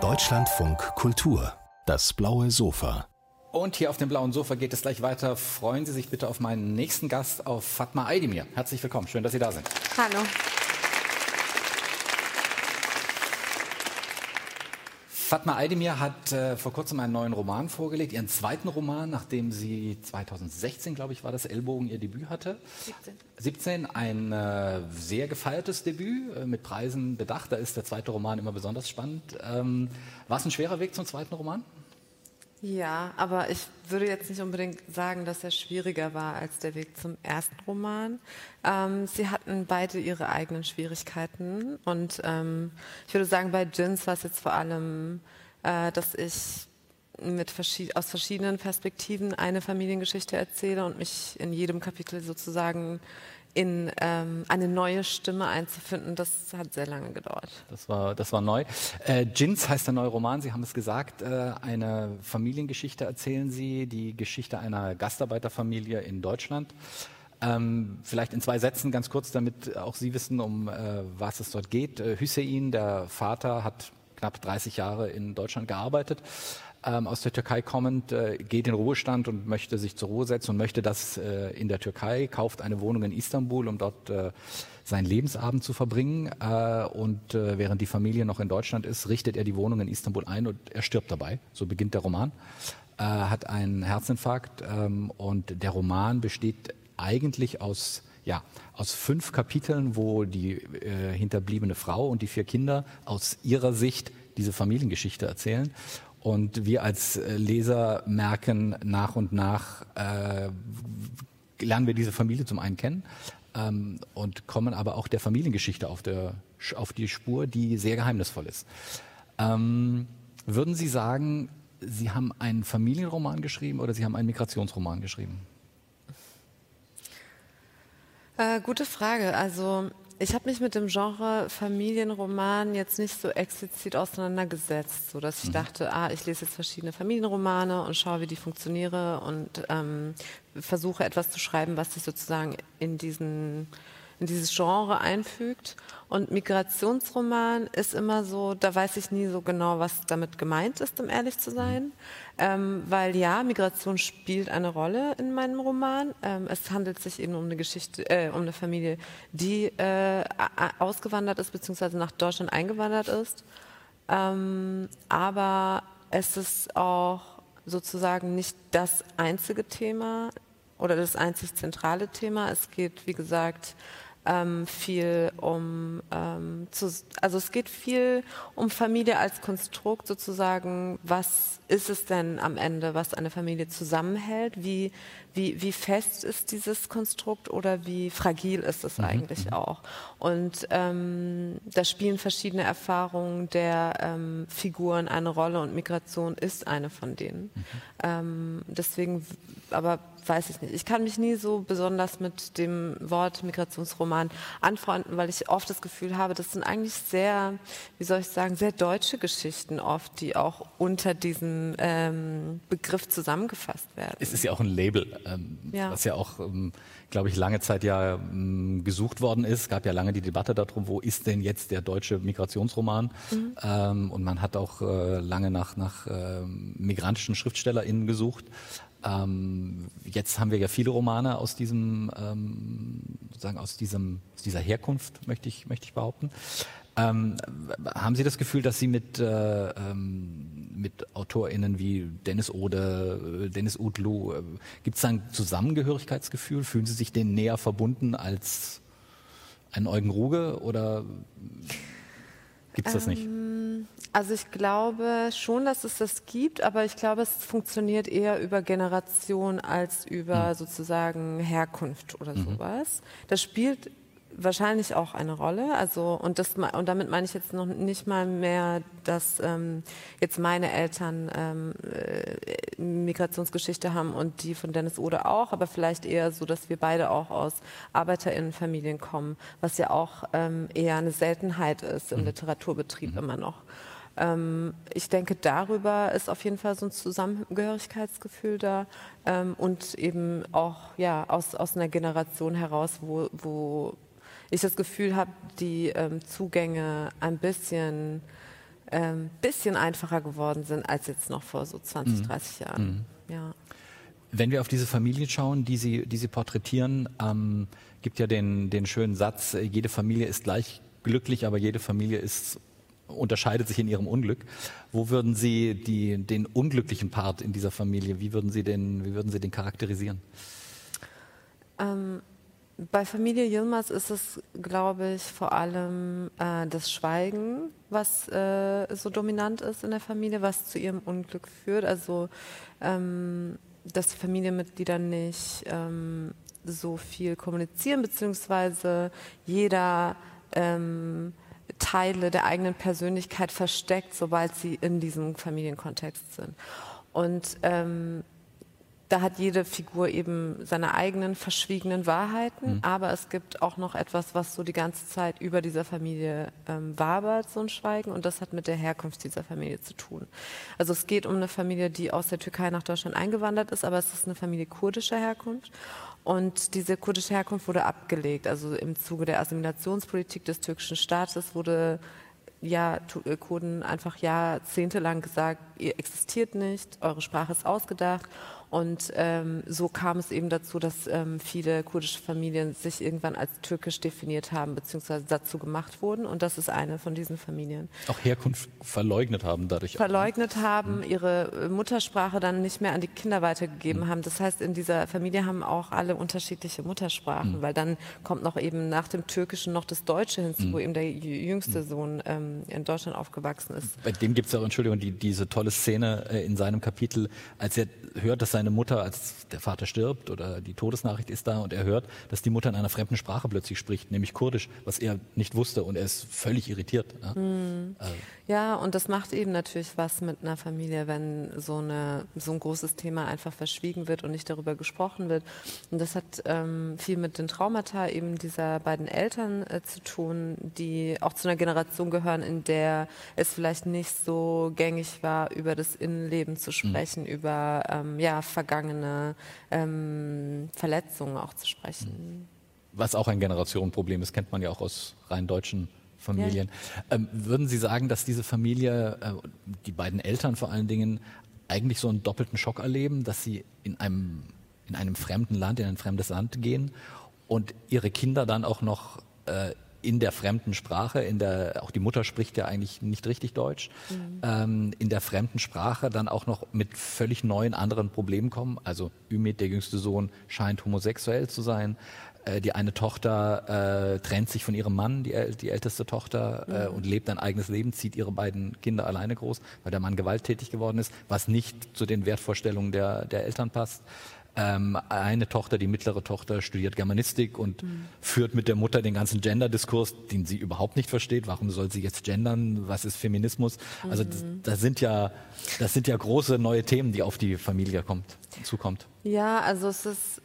Deutschlandfunk Kultur, das blaue Sofa. Und hier auf dem blauen Sofa geht es gleich weiter. Freuen Sie sich bitte auf meinen nächsten Gast, auf Fatma Aydemir. Herzlich willkommen, schön, dass Sie da sind. Hallo. Fatma Aydemir hat äh, vor kurzem einen neuen Roman vorgelegt, ihren zweiten Roman, nachdem sie 2016, glaube ich, war das Ellbogen ihr Debüt hatte. 17. 17, ein äh, sehr gefeiertes Debüt, äh, mit Preisen bedacht. Da ist der zweite Roman immer besonders spannend. Ähm, war es ein schwerer Weg zum zweiten Roman? Ja, aber ich würde jetzt nicht unbedingt sagen, dass er schwieriger war als der Weg zum ersten Roman. Ähm, sie hatten beide ihre eigenen Schwierigkeiten und ähm, ich würde sagen, bei Jins war es jetzt vor allem, äh, dass ich mit verschied aus verschiedenen Perspektiven eine Familiengeschichte erzähle und mich in jedem Kapitel sozusagen in ähm, eine neue Stimme einzufinden, das hat sehr lange gedauert. Das war, das war neu. Äh, Jins heißt der neue Roman, Sie haben es gesagt, äh, eine Familiengeschichte erzählen Sie, die Geschichte einer Gastarbeiterfamilie in Deutschland. Ähm, vielleicht in zwei Sätzen ganz kurz, damit auch Sie wissen, um äh, was es dort geht. Äh, Hüseyin, der Vater, hat knapp 30 Jahre in Deutschland gearbeitet, ähm, aus der Türkei kommend, äh, geht in Ruhestand und möchte sich zur Ruhe setzen und möchte das äh, in der Türkei, kauft eine Wohnung in Istanbul, um dort äh, seinen Lebensabend zu verbringen. Äh, und äh, während die Familie noch in Deutschland ist, richtet er die Wohnung in Istanbul ein und er stirbt dabei. So beginnt der Roman. Äh, hat einen Herzinfarkt ähm, und der Roman besteht eigentlich aus ja, aus fünf Kapiteln, wo die äh, hinterbliebene Frau und die vier Kinder aus ihrer Sicht diese Familiengeschichte erzählen. Und wir als äh, Leser merken nach und nach, äh, lernen wir diese Familie zum einen kennen ähm, und kommen aber auch der Familiengeschichte auf, der, auf die Spur, die sehr geheimnisvoll ist. Ähm, würden Sie sagen, Sie haben einen Familienroman geschrieben oder Sie haben einen Migrationsroman geschrieben? Äh, gute Frage. Also ich habe mich mit dem Genre Familienroman jetzt nicht so explizit auseinandergesetzt, so dass ich mhm. dachte, ah, ich lese jetzt verschiedene Familienromane und schaue, wie die funktionieren und ähm, versuche etwas zu schreiben, was sich sozusagen in diesen in dieses Genre einfügt. Und Migrationsroman ist immer so, da weiß ich nie so genau, was damit gemeint ist, um ehrlich zu sein. Ähm, weil ja, Migration spielt eine Rolle in meinem Roman. Ähm, es handelt sich eben um eine Geschichte, äh, um eine Familie, die äh, ausgewandert ist, beziehungsweise nach Deutschland eingewandert ist. Ähm, aber es ist auch sozusagen nicht das einzige Thema oder das einzig zentrale Thema. Es geht, wie gesagt, ähm, viel um, ähm, zu, also es geht viel um Familie als Konstrukt sozusagen. Was ist es denn am Ende, was eine Familie zusammenhält? Wie, wie, wie fest ist dieses Konstrukt oder wie fragil ist es mhm. eigentlich mhm. auch? Und ähm, da spielen verschiedene Erfahrungen der ähm, Figuren eine Rolle und Migration ist eine von denen. Mhm. Ähm, deswegen, aber weiß ich nicht. Ich kann mich nie so besonders mit dem Wort Migrationsroman anfreunden, weil ich oft das Gefühl habe, das sind eigentlich sehr, wie soll ich sagen, sehr deutsche Geschichten oft, die auch unter diesem ähm, Begriff zusammengefasst werden. Es ist ja auch ein Label, ähm, ja. was ja auch, ähm, glaube ich, lange Zeit ja ähm, gesucht worden ist. Es gab ja lange die Debatte darum, wo ist denn jetzt der deutsche Migrationsroman? Mhm. Ähm, und man hat auch äh, lange nach, nach äh, migrantischen SchriftstellerInnen gesucht. Ähm, jetzt haben wir ja viele Romane aus diesem, ähm, sozusagen aus diesem, aus dieser Herkunft, möchte ich, möchte ich behaupten. Ähm, haben Sie das Gefühl, dass Sie mit, äh, ähm, mit AutorInnen wie Dennis Ode, äh, Dennis Udlu, äh, gibt es ein Zusammengehörigkeitsgefühl? Fühlen Sie sich denen näher verbunden als ein Eugen Ruge oder gibt es das nicht? Also ich glaube schon, dass es das gibt, aber ich glaube, es funktioniert eher über Generation als über mhm. sozusagen Herkunft oder mhm. sowas. Das spielt wahrscheinlich auch eine Rolle. Also und das und damit meine ich jetzt noch nicht mal mehr, dass ähm, jetzt meine Eltern ähm, äh, Migrationsgeschichte haben und die von Dennis Ode auch, aber vielleicht eher so, dass wir beide auch aus Arbeiterinnenfamilien kommen, was ja auch ähm, eher eine Seltenheit ist im mhm. Literaturbetrieb mhm. immer noch. Ähm, ich denke, darüber ist auf jeden Fall so ein Zusammengehörigkeitsgefühl da ähm, und eben auch ja aus, aus einer Generation heraus, wo, wo ich das Gefühl habe, die ähm, Zugänge ein bisschen, ähm, bisschen einfacher geworden sind als jetzt noch vor so 20, mhm. 30 Jahren. Mhm. Ja. Wenn wir auf diese Familien schauen, die Sie, die Sie porträtieren, ähm, gibt ja den, den schönen Satz, jede Familie ist gleich glücklich, aber jede Familie ist unterscheidet sich in ihrem Unglück. Wo würden Sie die, den unglücklichen Part in dieser Familie, wie würden Sie den, wie würden Sie den charakterisieren? Ähm, bei Familie Yilmaz ist es, glaube ich, vor allem äh, das Schweigen, was äh, so dominant ist in der Familie, was zu ihrem Unglück führt. Also, ähm, dass die Familienmitglieder nicht ähm, so viel kommunizieren, beziehungsweise jeder ähm, Teile der eigenen Persönlichkeit versteckt, sobald sie in diesem Familienkontext sind. Und ähm, da hat jede Figur eben seine eigenen verschwiegenen Wahrheiten, mhm. aber es gibt auch noch etwas, was so die ganze Zeit über dieser Familie ähm, wabert, so ein Schweigen, und das hat mit der Herkunft dieser Familie zu tun. Also es geht um eine Familie, die aus der Türkei nach Deutschland eingewandert ist, aber es ist eine Familie kurdischer Herkunft. Und diese kurdische Herkunft wurde abgelegt. Also im Zuge der Assimilationspolitik des türkischen Staates wurde ja, äh, Kurden einfach jahrzehntelang gesagt, ihr existiert nicht, eure Sprache ist ausgedacht. Und ähm, so kam es eben dazu, dass ähm, viele kurdische Familien sich irgendwann als türkisch definiert haben, beziehungsweise dazu gemacht wurden. Und das ist eine von diesen Familien. Auch Herkunft verleugnet haben dadurch. Ne? Verleugnet auch. haben, mhm. ihre äh, Muttersprache dann nicht mehr an die Kinder weitergegeben mhm. haben. Das heißt, in dieser Familie haben auch alle unterschiedliche Muttersprachen, mhm. weil dann kommt noch eben nach dem Türkischen noch das Deutsche hinzu, wo mhm. eben der jüngste mhm. Sohn ähm, in Deutschland aufgewachsen ist. Bei dem gibt es auch, Entschuldigung, die, diese tolle Szene äh, in seinem Kapitel, als er hört, dass seine Mutter, als der Vater stirbt oder die Todesnachricht ist da und er hört, dass die Mutter in einer fremden Sprache plötzlich spricht, nämlich Kurdisch, was er nicht wusste und er ist völlig irritiert. Ja, mhm. also. ja und das macht eben natürlich was mit einer Familie, wenn so, eine, so ein großes Thema einfach verschwiegen wird und nicht darüber gesprochen wird. Und das hat ähm, viel mit den Traumata eben dieser beiden Eltern äh, zu tun, die auch zu einer Generation gehören, in der es vielleicht nicht so gängig war, über das Innenleben zu mhm. sprechen, mhm. über ähm, ähm, ja, vergangene ähm, Verletzungen auch zu sprechen. Was auch ein Generationenproblem ist, kennt man ja auch aus rein deutschen Familien. Ja. Ähm, würden Sie sagen, dass diese Familie, äh, die beiden Eltern vor allen Dingen, eigentlich so einen doppelten Schock erleben, dass sie in einem, in einem fremden Land, in ein fremdes Land gehen und ihre Kinder dann auch noch äh, in der fremden Sprache, in der, auch die Mutter spricht ja eigentlich nicht richtig Deutsch, mhm. ähm, in der fremden Sprache dann auch noch mit völlig neuen anderen Problemen kommen. Also Ümit, der jüngste Sohn, scheint homosexuell zu sein. Äh, die eine Tochter äh, trennt sich von ihrem Mann, die, die älteste Tochter, äh, mhm. und lebt ein eigenes Leben, zieht ihre beiden Kinder alleine groß, weil der Mann gewalttätig geworden ist, was nicht zu den Wertvorstellungen der, der Eltern passt. Ähm, eine Tochter, die mittlere Tochter, studiert Germanistik und mhm. führt mit der Mutter den ganzen Gender-Diskurs, den sie überhaupt nicht versteht. Warum soll sie jetzt gendern? Was ist Feminismus? Also mhm. das, das, sind ja, das sind ja große neue Themen, die auf die Familie kommt, zukommt. Ja, also es ist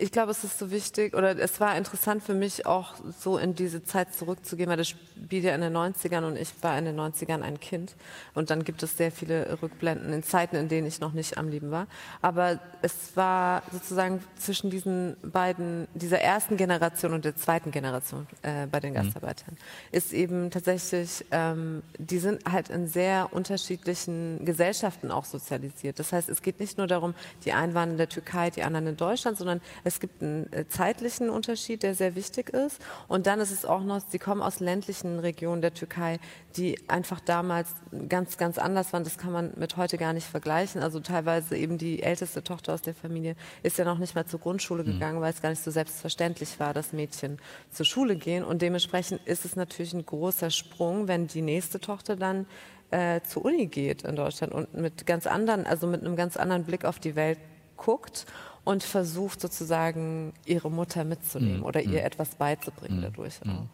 ich glaube, es ist so wichtig oder es war interessant für mich auch so in diese Zeit zurückzugehen, weil das spielt ja in den 90ern und ich war in den 90ern ein Kind und dann gibt es sehr viele Rückblenden in Zeiten, in denen ich noch nicht am Leben war. Aber es war sozusagen zwischen diesen beiden, dieser ersten Generation und der zweiten Generation äh, bei den mhm. Gastarbeitern, mhm. ist eben tatsächlich, ähm, die sind halt in sehr unterschiedlichen Gesellschaften auch sozialisiert. Das heißt, es geht nicht nur darum, die einen waren in der Türkei, die anderen in Deutschland, sondern es gibt einen äh, zeitlichen Unterschied, der sehr wichtig ist. Und dann ist es auch noch, sie kommen aus ländlichen Regionen der Türkei, die einfach damals ganz, ganz anders waren. Das kann man mit heute gar nicht vergleichen. Also teilweise eben die älteste Tochter aus der Familie ist ja noch nicht mal zur Grundschule mhm. gegangen, mhm. weil es gar nicht so selbstverständlich war, dass Mädchen zur Schule gehen. Und dementsprechend ist es natürlich ein großer Sprung, wenn die nächste Tochter dann äh, zur Uni geht in Deutschland und mit ganz anderen, also mit einem ganz anderen Blick auf die Welt guckt und versucht sozusagen ihre Mutter mitzunehmen mhm. oder ihr mhm. etwas beizubringen mhm. dadurch. Mhm.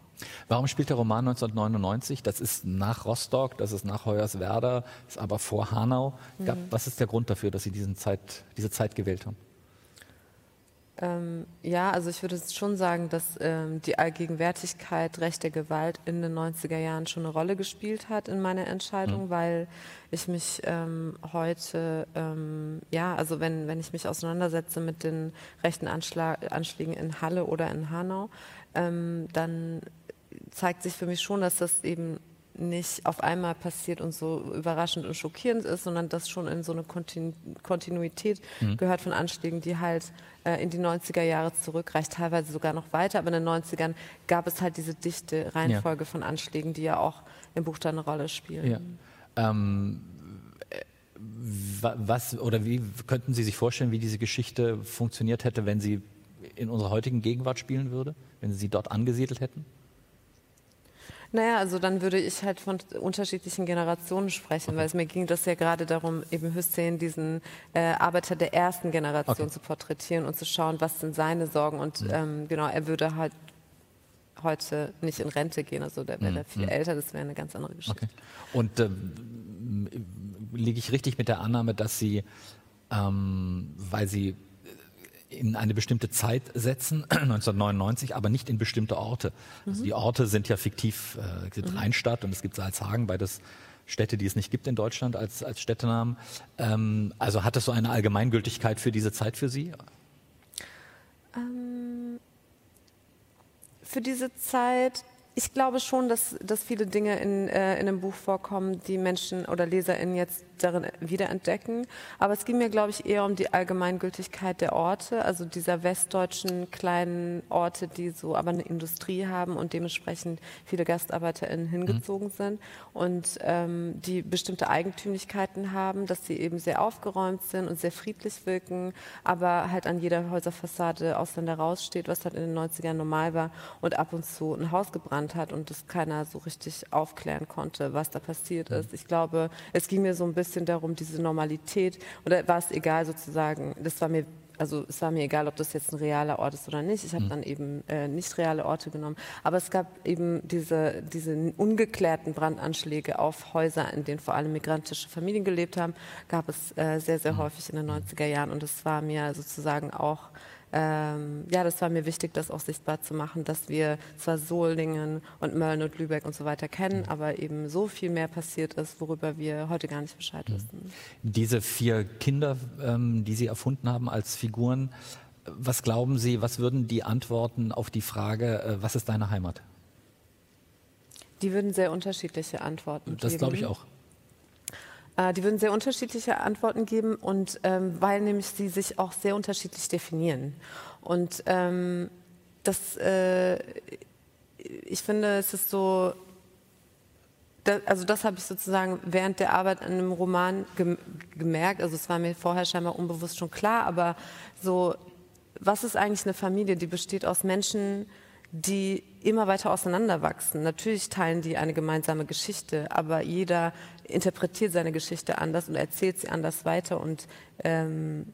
Warum spielt der Roman 1999? Das ist nach Rostock, das ist nach Hoyerswerda, ist aber vor Hanau. Gab, mhm. was ist der Grund dafür, dass Sie diesen Zeit, diese Zeit gewählt haben? Ähm, ja, also ich würde schon sagen, dass ähm, die Allgegenwärtigkeit rechter Gewalt in den 90er Jahren schon eine Rolle gespielt hat in meiner Entscheidung, mhm. weil ich mich ähm, heute, ähm, ja, also wenn, wenn ich mich auseinandersetze mit den rechten Anschlag, Anschlägen in Halle oder in Hanau, ähm, dann zeigt sich für mich schon, dass das eben nicht auf einmal passiert und so überraschend und schockierend ist, sondern das schon in so eine Kontinu Kontinuität mhm. gehört von Anschlägen, die halt äh, in die 90er Jahre zurückreicht, teilweise sogar noch weiter. Aber in den 90ern gab es halt diese dichte Reihenfolge ja. von Anschlägen, die ja auch im Buch da eine Rolle spielen. Ja. Ähm, äh, was oder wie könnten Sie sich vorstellen, wie diese Geschichte funktioniert hätte, wenn sie in unserer heutigen Gegenwart spielen würde, wenn Sie sie dort angesiedelt hätten? Naja, also dann würde ich halt von unterschiedlichen Generationen sprechen, okay. weil es mir ging das ja gerade darum, eben Hussein, diesen äh, Arbeiter der ersten Generation okay. zu porträtieren und zu schauen, was sind seine Sorgen. Und mhm. ähm, genau, er würde halt heute nicht in Rente gehen, also der wäre mhm. viel mhm. älter, das wäre eine ganz andere Geschichte. Okay. Und ähm, liege ich richtig mit der Annahme, dass Sie, ähm, weil Sie in eine bestimmte Zeit setzen, 1999, aber nicht in bestimmte Orte. Also mhm. Also die Orte sind ja fiktiv. Äh, es gibt mhm. Rheinstadt und es gibt Salzhagen, beides Städte, die es nicht gibt in Deutschland als, als Städtenamen. Ähm, also hat das so eine Allgemeingültigkeit für diese Zeit für Sie? Ähm, für diese Zeit ich glaube schon, dass, dass viele Dinge in, äh, in dem Buch vorkommen, die Menschen oder LeserInnen jetzt darin wiederentdecken. Aber es ging mir, glaube ich, eher um die Allgemeingültigkeit der Orte, also dieser westdeutschen kleinen Orte, die so aber eine Industrie haben und dementsprechend viele GastarbeiterInnen hingezogen mhm. sind und ähm, die bestimmte Eigentümlichkeiten haben, dass sie eben sehr aufgeräumt sind und sehr friedlich wirken, aber halt an jeder Häuserfassade Ausländer raussteht, was halt in den 90ern normal war und ab und zu ein Haus gebrannt hat und das keiner so richtig aufklären konnte, was da passiert ist. Ich glaube, es ging mir so ein bisschen darum, diese Normalität, oder war es egal sozusagen, das war mir also es war mir egal, ob das jetzt ein realer Ort ist oder nicht. Ich habe mhm. dann eben äh, nicht reale Orte genommen. Aber es gab eben diese, diese ungeklärten Brandanschläge auf Häuser, in denen vor allem migrantische Familien gelebt haben, gab es äh, sehr, sehr mhm. häufig in den 90er Jahren. Und es war mir sozusagen auch ähm, ja, das war mir wichtig, das auch sichtbar zu machen, dass wir zwar Solingen und Mölln und Lübeck und so weiter kennen, mhm. aber eben so viel mehr passiert ist, worüber wir heute gar nicht Bescheid mhm. wissen. Diese vier Kinder, ähm, die Sie erfunden haben als Figuren, was glauben Sie, was würden die antworten auf die Frage, äh, was ist deine Heimat? Die würden sehr unterschiedliche Antworten das geben. Das glaube ich auch. Äh, die würden sehr unterschiedliche Antworten geben und ähm, weil nämlich sie sich auch sehr unterschiedlich definieren. Und ähm, das, äh, ich finde, es ist so, da, also das habe ich sozusagen während der Arbeit an einem Roman gem gemerkt. Also es war mir vorher scheinbar unbewusst schon klar, aber so, was ist eigentlich eine Familie, die besteht aus Menschen, die immer weiter auseinanderwachsen. Natürlich teilen die eine gemeinsame Geschichte, aber jeder interpretiert seine Geschichte anders und erzählt sie anders weiter und ähm,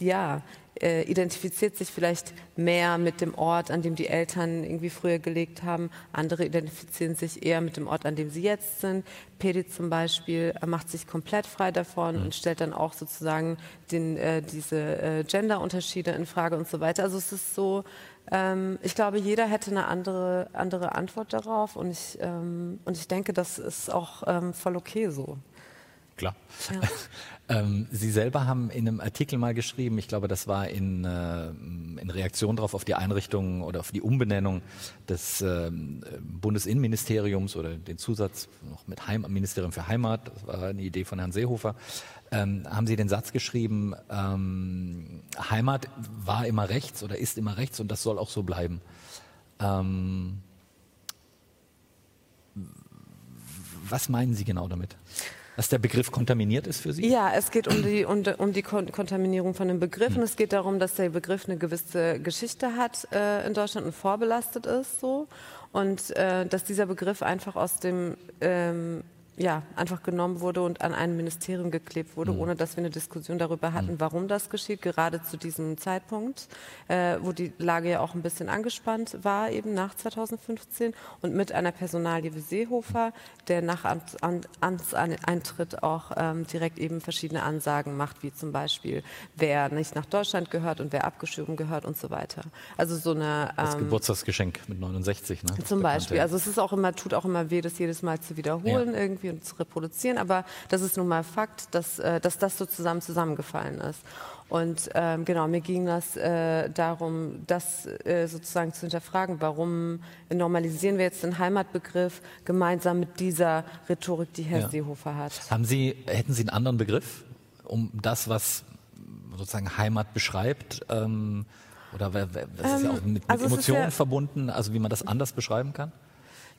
ja, äh, identifiziert sich vielleicht mehr mit dem Ort, an dem die Eltern irgendwie früher gelegt haben. Andere identifizieren sich eher mit dem Ort, an dem sie jetzt sind. Pedi zum Beispiel macht sich komplett frei davon mhm. und stellt dann auch sozusagen den, äh, diese äh, Genderunterschiede in Frage und so weiter. Also es ist so, ähm, ich glaube, jeder hätte eine andere, andere Antwort darauf und ich, ähm, und ich denke, das ist auch ähm, voll okay so. Klar. Ja. ähm, Sie selber haben in einem Artikel mal geschrieben, ich glaube, das war in, äh, in Reaktion darauf auf die Einrichtung oder auf die Umbenennung des äh, Bundesinnenministeriums oder den Zusatz noch mit Heim Ministerium für Heimat, das war eine Idee von Herrn Seehofer, ähm, haben Sie den Satz geschrieben, ähm, Heimat war immer rechts oder ist immer rechts und das soll auch so bleiben. Ähm, was meinen Sie genau damit? Dass der Begriff kontaminiert ist für Sie? Ja, es geht um die, um, um die Kontaminierung von dem Begriff. Hm. Es geht darum, dass der Begriff eine gewisse Geschichte hat äh, in Deutschland und vorbelastet ist so. Und äh, dass dieser Begriff einfach aus dem ähm, ja, einfach genommen wurde und an ein Ministerium geklebt wurde, mhm. ohne dass wir eine Diskussion darüber hatten, mhm. warum das geschieht, gerade zu diesem Zeitpunkt, äh, wo die Lage ja auch ein bisschen angespannt war, eben nach 2015 und mit einer Personalie wie Seehofer, der nach Amtseintritt auch ähm, direkt eben verschiedene Ansagen macht, wie zum Beispiel, wer nicht nach Deutschland gehört und wer abgeschoben gehört und so weiter. Also so eine... Ähm, das Geburtstagsgeschenk mit 69, ne? Zum Beispiel. Also es ist auch immer, tut auch immer weh, das jedes Mal zu wiederholen ja. irgendwie und zu reproduzieren, aber das ist nun mal Fakt, dass, äh, dass das so zusammen zusammengefallen ist. Und ähm, genau, mir ging das äh, darum, das äh, sozusagen zu hinterfragen, warum normalisieren wir jetzt den Heimatbegriff gemeinsam mit dieser Rhetorik, die Herr ja. Seehofer hat. Haben Sie, hätten Sie einen anderen Begriff, um das, was sozusagen Heimat beschreibt? Ähm, oder das ist ja auch mit, mit also Emotionen ja verbunden, also wie man das anders beschreiben kann?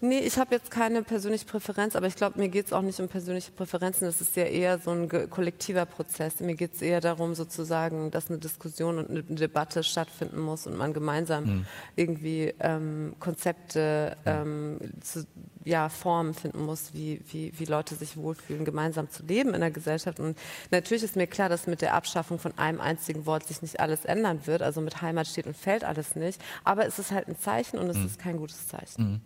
Nee, ich habe jetzt keine persönliche Präferenz, aber ich glaube, mir geht es auch nicht um persönliche Präferenzen. Das ist ja eher so ein kollektiver Prozess. Mir geht es eher darum, sozusagen, dass eine Diskussion und eine Debatte stattfinden muss und man gemeinsam mhm. irgendwie ähm, Konzepte, ähm, zu, ja, Formen finden muss, wie, wie, wie Leute sich wohlfühlen, gemeinsam zu leben in der Gesellschaft. Und natürlich ist mir klar, dass mit der Abschaffung von einem einzigen Wort sich nicht alles ändern wird. Also mit Heimat steht und fällt alles nicht. Aber es ist halt ein Zeichen und es mhm. ist kein gutes Zeichen. Mhm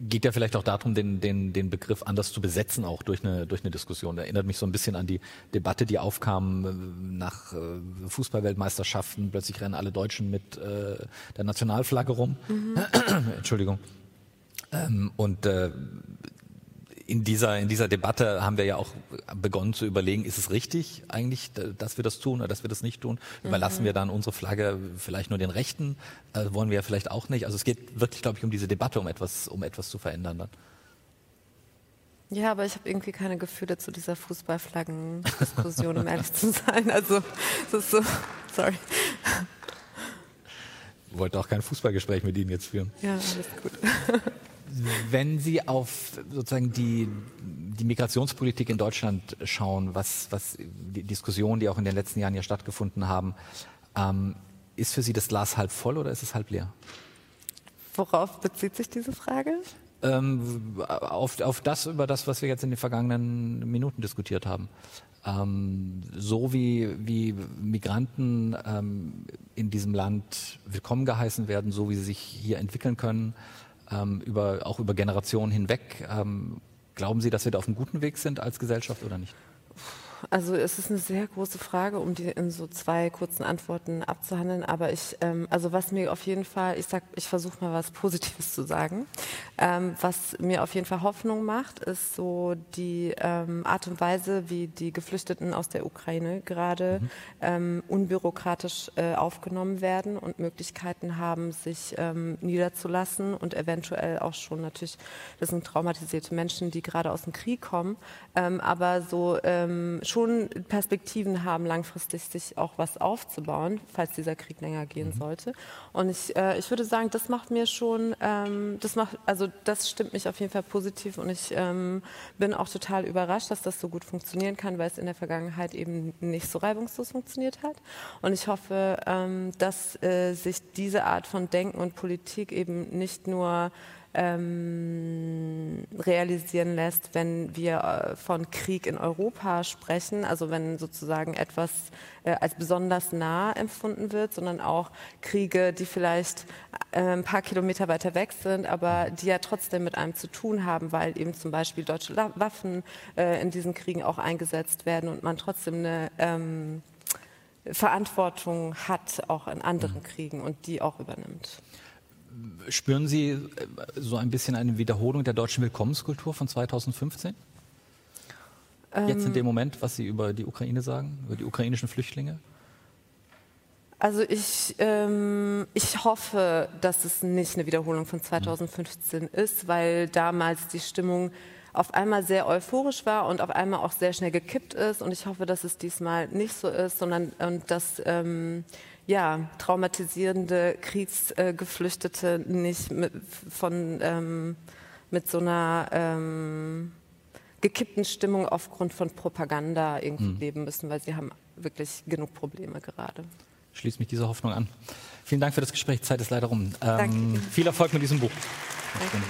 geht ja vielleicht auch darum, den, den, den Begriff anders zu besetzen, auch durch eine, durch eine Diskussion. Erinnert mich so ein bisschen an die Debatte, die aufkam äh, nach äh, Fußballweltmeisterschaften. Plötzlich rennen alle Deutschen mit äh, der Nationalflagge rum. Mhm. Entschuldigung. Ähm, und äh, in dieser, in dieser Debatte haben wir ja auch begonnen zu überlegen, ist es richtig eigentlich, dass wir das tun oder dass wir das nicht tun? Überlassen mhm. wir dann unsere Flagge vielleicht nur den Rechten? Äh, wollen wir ja vielleicht auch nicht. Also es geht wirklich, glaube ich, um diese Debatte, um etwas, um etwas zu verändern dann. Ja, aber ich habe irgendwie keine Gefühle zu dieser Fußballflaggen-Diskussion, um ehrlich zu sein. Also, es ist so, sorry. Ich wollte auch kein Fußballgespräch mit Ihnen jetzt führen. Ja, alles gut. Wenn Sie auf sozusagen die, die Migrationspolitik in Deutschland schauen, was, was die Diskussionen, die auch in den letzten Jahren hier stattgefunden haben, ähm, ist für Sie das Glas halb voll oder ist es halb leer? Worauf bezieht sich diese Frage? Ähm, auf, auf das, über das, was wir jetzt in den vergangenen Minuten diskutiert haben. Ähm, so wie, wie Migranten ähm, in diesem Land willkommen geheißen werden, so wie sie sich hier entwickeln können, ähm, über, auch über Generationen hinweg. Ähm, glauben Sie, dass wir da auf einem guten Weg sind als Gesellschaft oder nicht? Also es ist eine sehr große Frage, um die in so zwei kurzen Antworten abzuhandeln. Aber ich, ähm, also was mir auf jeden Fall, ich sag, ich versuche mal was Positives zu sagen. Ähm, was mir auf jeden Fall Hoffnung macht, ist so die ähm, Art und Weise, wie die Geflüchteten aus der Ukraine gerade mhm. Ähm, unbürokratisch äh, aufgenommen werden und Möglichkeiten haben, sich ähm, niederzulassen und eventuell auch schon natürlich, das sind traumatisierte Menschen, die gerade aus dem Krieg kommen, ähm, aber so schon Perspektiven haben, langfristig sich auch was aufzubauen, falls dieser Krieg länger gehen mhm. sollte. Und ich, äh, ich würde sagen, das macht mir schon, ähm, das macht, also das stimmt mich auf jeden Fall positiv und ich ähm, bin auch total überrascht, dass das so gut funktionieren kann, weil es in der Vergangenheit eben nicht so reibungslos funktioniert hat. Und ich hoffe, ähm, dass äh, sich diese Art von Denken und Politik eben nicht nur ähm, realisieren lässt, wenn wir äh, von Krieg in Europa sprechen, also wenn sozusagen etwas äh, als besonders nah empfunden wird, sondern auch Kriege, die vielleicht äh, ein paar Kilometer weiter weg sind, aber die ja trotzdem mit einem zu tun haben, weil eben zum Beispiel deutsche Waffen äh, in diesen Kriegen auch eingesetzt werden und man trotzdem eine ähm, Verantwortung hat, auch in anderen mhm. Kriegen und die auch übernimmt. Spüren Sie äh, so ein bisschen eine Wiederholung der deutschen Willkommenskultur von 2015? Ähm, Jetzt in dem Moment, was Sie über die Ukraine sagen, über die ukrainischen Flüchtlinge? Also ich, ähm, ich hoffe, dass es nicht eine Wiederholung von 2015 mhm. ist, weil damals die Stimmung auf einmal sehr euphorisch war und auf einmal auch sehr schnell gekippt ist. Und ich hoffe, dass es diesmal nicht so ist, sondern und dass ähm, ja, traumatisierende Kriegsgeflüchtete nicht mit, von, ähm, mit so einer ähm, gekippten Stimmung aufgrund von Propaganda irgendwie mhm. leben müssen, weil sie haben wirklich genug Probleme gerade. Schließt mich dieser Hoffnung an. Vielen Dank für das Gespräch. Zeit ist leider rum. Ähm, viel Erfolg mit diesem Buch. Danke.